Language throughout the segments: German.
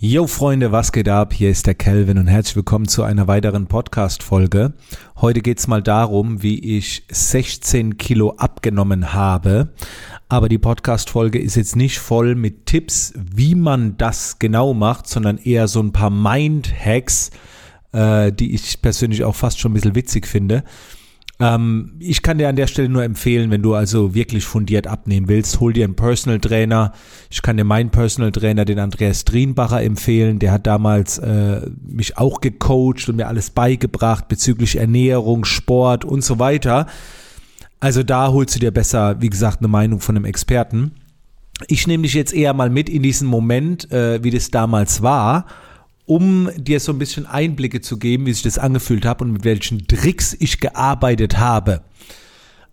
Yo Freunde, was geht ab? Hier ist der Kelvin und herzlich willkommen zu einer weiteren Podcast-Folge. Heute geht's mal darum, wie ich 16 Kilo abgenommen habe. Aber die Podcast-Folge ist jetzt nicht voll mit Tipps, wie man das genau macht, sondern eher so ein paar Mind-Hacks, äh, die ich persönlich auch fast schon ein bisschen witzig finde. Ähm, ich kann dir an der Stelle nur empfehlen, wenn du also wirklich fundiert abnehmen willst, hol dir einen Personal Trainer. Ich kann dir meinen Personal Trainer, den Andreas Drienbacher, empfehlen. Der hat damals äh, mich auch gecoacht und mir alles beigebracht bezüglich Ernährung, Sport und so weiter. Also da holst du dir besser, wie gesagt, eine Meinung von einem Experten. Ich nehme dich jetzt eher mal mit in diesen Moment, äh, wie das damals war um dir so ein bisschen Einblicke zu geben, wie sich das angefühlt hat und mit welchen Tricks ich gearbeitet habe.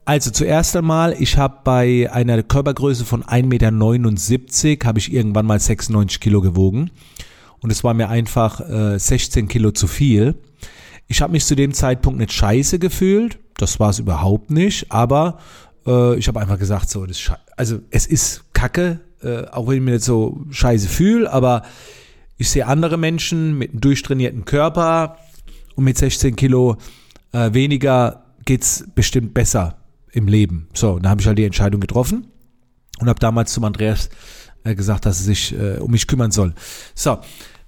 Also zuerst einmal, ich habe bei einer Körpergröße von 1,79 Meter, habe ich irgendwann mal 96 Kilo gewogen. Und es war mir einfach äh, 16 Kilo zu viel. Ich habe mich zu dem Zeitpunkt nicht scheiße gefühlt. Das war es überhaupt nicht. Aber äh, ich habe einfach gesagt, so, das also es ist Kacke, äh, auch wenn ich mich nicht so scheiße fühle, aber ich sehe andere Menschen mit einem durchtrainierten Körper und mit 16 Kilo äh, weniger geht's bestimmt besser im Leben. So, dann habe ich halt die Entscheidung getroffen und habe damals zum Andreas äh, gesagt, dass er sich äh, um mich kümmern soll. So,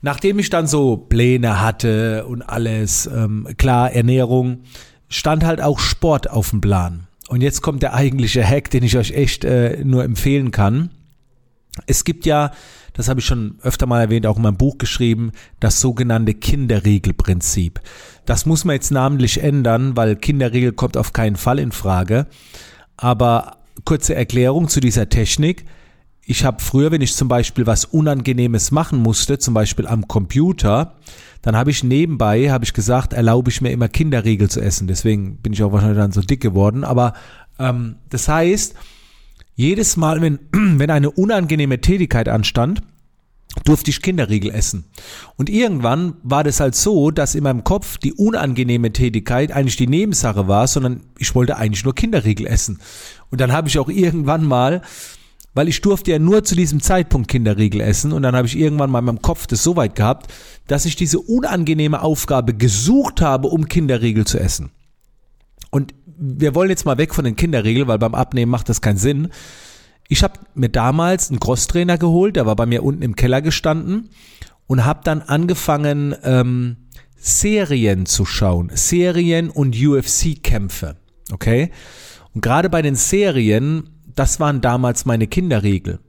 nachdem ich dann so Pläne hatte und alles, ähm, klar, Ernährung, stand halt auch Sport auf dem Plan. Und jetzt kommt der eigentliche Hack, den ich euch echt äh, nur empfehlen kann. Es gibt ja das habe ich schon öfter mal erwähnt, auch in meinem Buch geschrieben, das sogenannte Kinderregelprinzip. Das muss man jetzt namentlich ändern, weil Kinderregel kommt auf keinen Fall in Frage. Aber kurze Erklärung zu dieser Technik. Ich habe früher, wenn ich zum Beispiel was Unangenehmes machen musste, zum Beispiel am Computer, dann habe ich nebenbei, habe ich gesagt, erlaube ich mir immer Kinderriegel zu essen. Deswegen bin ich auch wahrscheinlich dann so dick geworden. Aber ähm, das heißt, jedes Mal, wenn, wenn eine unangenehme Tätigkeit anstand, durfte ich Kinderriegel essen. Und irgendwann war das halt so, dass in meinem Kopf die unangenehme Tätigkeit eigentlich die Nebensache war, sondern ich wollte eigentlich nur Kinderriegel essen. Und dann habe ich auch irgendwann mal, weil ich durfte ja nur zu diesem Zeitpunkt Kinderriegel essen und dann habe ich irgendwann mal in meinem Kopf das so weit gehabt, dass ich diese unangenehme Aufgabe gesucht habe, um Kinderriegel zu essen. Und wir wollen jetzt mal weg von den Kinderregeln, weil beim Abnehmen macht das keinen Sinn. Ich habe mir damals einen Crosstrainer geholt, der war bei mir unten im Keller gestanden und habe dann angefangen, ähm, Serien zu schauen. Serien und UFC-Kämpfe. Okay? Und gerade bei den Serien, das waren damals meine Kinderregel.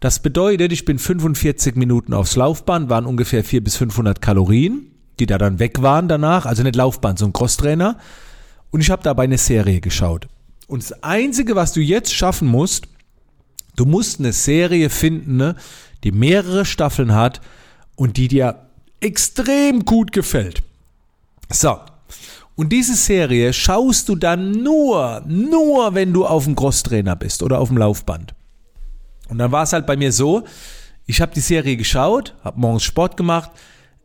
Das bedeutet, ich bin 45 Minuten aufs Laufband, waren ungefähr 400 bis 500 Kalorien, die da dann weg waren danach. Also nicht Laufband, so ein Crosstrainer. Und ich habe dabei eine Serie geschaut. Und das Einzige, was du jetzt schaffen musst, du musst eine Serie finden, ne, die mehrere Staffeln hat und die dir extrem gut gefällt. So. Und diese Serie schaust du dann nur, nur wenn du auf dem Crosstrainer bist oder auf dem Laufband. Und dann war es halt bei mir so, ich habe die Serie geschaut, habe morgens Sport gemacht,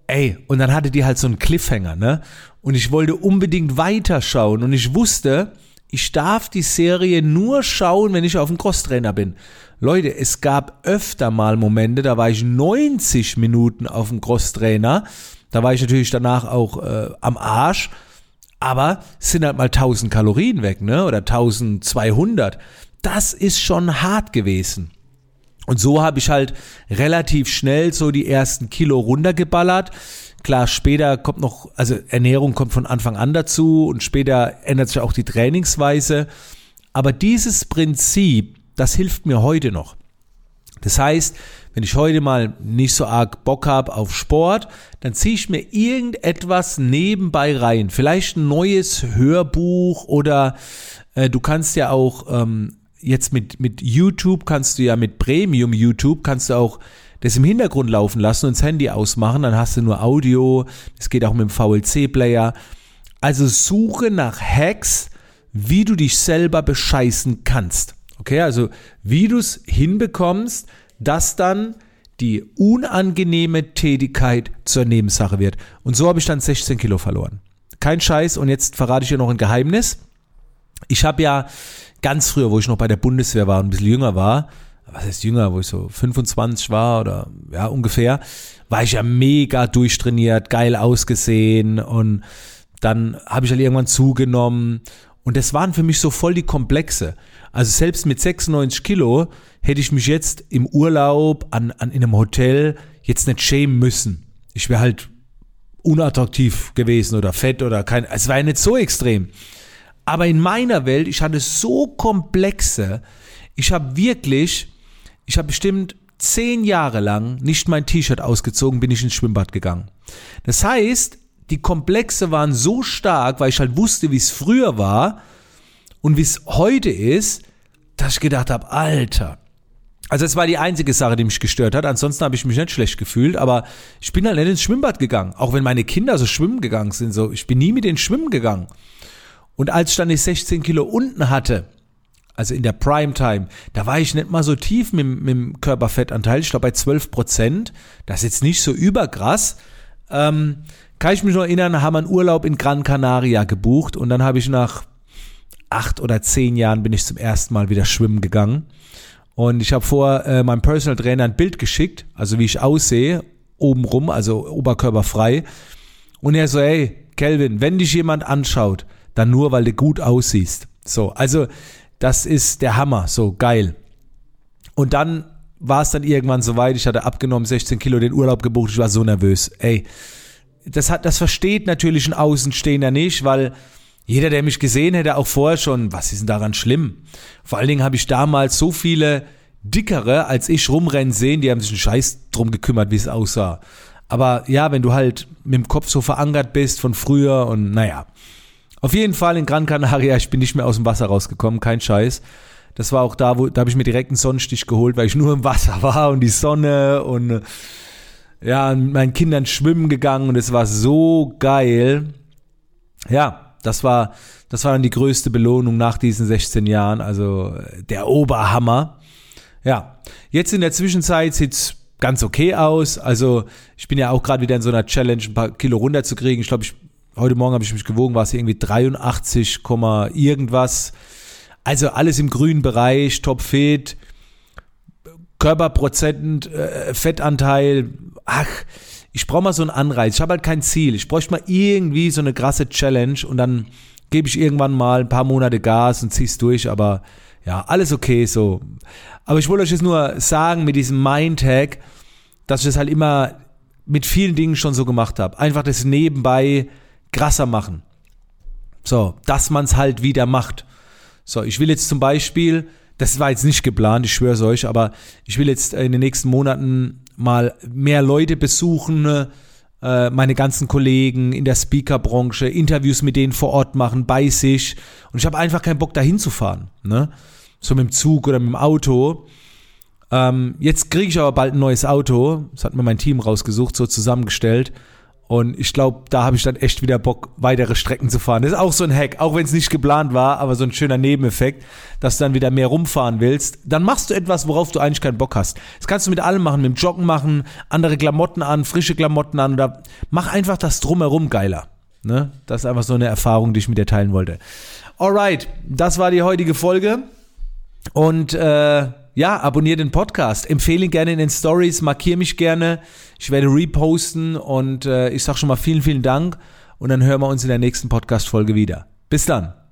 ey, und dann hatte die halt so einen Cliffhanger, ne? und ich wollte unbedingt weiterschauen und ich wusste, ich darf die Serie nur schauen, wenn ich auf dem Crosstrainer bin. Leute, es gab öfter mal Momente, da war ich 90 Minuten auf dem Crosstrainer. Da war ich natürlich danach auch äh, am Arsch. Aber sind halt mal 1000 Kalorien weg, ne? Oder 1200. Das ist schon hart gewesen. Und so habe ich halt relativ schnell so die ersten Kilo runtergeballert. Klar, später kommt noch, also Ernährung kommt von Anfang an dazu und später ändert sich auch die Trainingsweise. Aber dieses Prinzip, das hilft mir heute noch. Das heißt, wenn ich heute mal nicht so arg Bock habe auf Sport, dann ziehe ich mir irgendetwas nebenbei rein. Vielleicht ein neues Hörbuch oder äh, du kannst ja auch ähm, jetzt mit, mit YouTube, kannst du ja mit Premium YouTube, kannst du auch das im Hintergrund laufen lassen und das Handy ausmachen, dann hast du nur Audio, das geht auch mit dem VLC-Player. Also suche nach Hacks, wie du dich selber bescheißen kannst. Okay, also wie du es hinbekommst, dass dann die unangenehme Tätigkeit zur Nebensache wird. Und so habe ich dann 16 Kilo verloren. Kein Scheiß. Und jetzt verrate ich dir noch ein Geheimnis. Ich habe ja ganz früher, wo ich noch bei der Bundeswehr war und ein bisschen jünger war, was heißt jünger, wo ich so 25 war oder ja ungefähr, war ich ja mega durchtrainiert, geil ausgesehen und dann habe ich halt irgendwann zugenommen und das waren für mich so voll die Komplexe. Also selbst mit 96 Kilo hätte ich mich jetzt im Urlaub an, an in einem Hotel jetzt nicht schämen müssen. Ich wäre halt unattraktiv gewesen oder fett oder kein, es war ja nicht so extrem. Aber in meiner Welt, ich hatte so komplexe, ich habe wirklich, ich habe bestimmt zehn Jahre lang nicht mein T-Shirt ausgezogen, bin ich ins Schwimmbad gegangen. Das heißt, die Komplexe waren so stark, weil ich halt wusste, wie es früher war und wie es heute ist, dass ich gedacht habe, Alter. Also es war die einzige Sache, die mich gestört hat. Ansonsten habe ich mich nicht schlecht gefühlt, aber ich bin halt nicht ins Schwimmbad gegangen. Auch wenn meine Kinder so schwimmen gegangen sind, so ich bin nie mit denen schwimmen gegangen. Und als ich dann die 16 Kilo unten hatte, also in der Primetime, da war ich nicht mal so tief mit, mit dem Körperfettanteil, ich glaube bei 12 Prozent. Das ist jetzt nicht so überkrass. Ähm, kann ich mich noch erinnern, haben einen Urlaub in Gran Canaria gebucht und dann habe ich nach acht oder zehn Jahren bin ich zum ersten Mal wieder schwimmen gegangen. Und ich habe vor äh, meinem Personal Trainer ein Bild geschickt, also wie ich aussehe, obenrum, also oberkörperfrei. Und er so, hey, Kelvin, wenn dich jemand anschaut, dann nur, weil du gut aussiehst. So, also das ist der Hammer, so geil. Und dann war es dann irgendwann soweit, ich hatte abgenommen, 16 Kilo den Urlaub gebucht, ich war so nervös. Ey, das hat, das versteht natürlich ein Außenstehender nicht, weil jeder, der mich gesehen hätte, auch vorher schon, was ist denn daran schlimm? Vor allen Dingen habe ich damals so viele dickere als ich rumrennen sehen, die haben sich einen Scheiß drum gekümmert, wie es aussah. Aber ja, wenn du halt mit dem Kopf so verankert bist von früher und naja. Auf jeden Fall in Gran Canaria, ich bin nicht mehr aus dem Wasser rausgekommen, kein Scheiß. Das war auch da, wo, da habe ich mir direkt einen Sonnenstich geholt, weil ich nur im Wasser war und die Sonne und ja, mit meinen Kindern schwimmen gegangen und es war so geil. Ja, das war, das war dann die größte Belohnung nach diesen 16 Jahren, also äh, der Oberhammer. Ja, jetzt in der Zwischenzeit sieht's ganz okay aus. Also ich bin ja auch gerade wieder in so einer Challenge, ein paar Kilo runterzukriegen. Ich glaube, ich, heute Morgen habe ich mich gewogen, war es irgendwie 83, irgendwas. Also alles im grünen Bereich, topfit, Körperprozent, äh, Fettanteil. Ach, ich brauche mal so einen Anreiz. Ich habe halt kein Ziel. Ich bräuchte mal irgendwie so eine krasse Challenge und dann gebe ich irgendwann mal ein paar Monate Gas und zieh's durch, aber ja, alles okay so. Aber ich wollte euch jetzt nur sagen mit diesem Mindhack, dass ich das halt immer mit vielen Dingen schon so gemacht habe. Einfach das nebenbei krasser machen. So, dass man es halt wieder macht. So, ich will jetzt zum Beispiel, das war jetzt nicht geplant, ich schwöre es euch, aber ich will jetzt in den nächsten Monaten mal mehr Leute besuchen, äh, meine ganzen Kollegen in der Speakerbranche, Interviews mit denen vor Ort machen, bei sich. Und ich habe einfach keinen Bock, dahin zu fahren. Ne? So mit dem Zug oder mit dem Auto. Ähm, jetzt kriege ich aber bald ein neues Auto. Das hat mir mein Team rausgesucht, so zusammengestellt. Und ich glaube, da habe ich dann echt wieder Bock, weitere Strecken zu fahren. Das ist auch so ein Hack, auch wenn es nicht geplant war, aber so ein schöner Nebeneffekt, dass du dann wieder mehr rumfahren willst. Dann machst du etwas, worauf du eigentlich keinen Bock hast. Das kannst du mit allem machen, mit dem Joggen machen, andere Klamotten an, frische Klamotten an oder mach einfach das drumherum geiler. Ne? Das ist einfach so eine Erfahrung, die ich mit dir teilen wollte. Alright, das war die heutige Folge. Und äh, ja, abonniere den Podcast, empfehle ihn gerne in den Stories, markiere mich gerne. Ich werde reposten und äh, ich sage schon mal vielen, vielen Dank und dann hören wir uns in der nächsten Podcast-Folge wieder. Bis dann.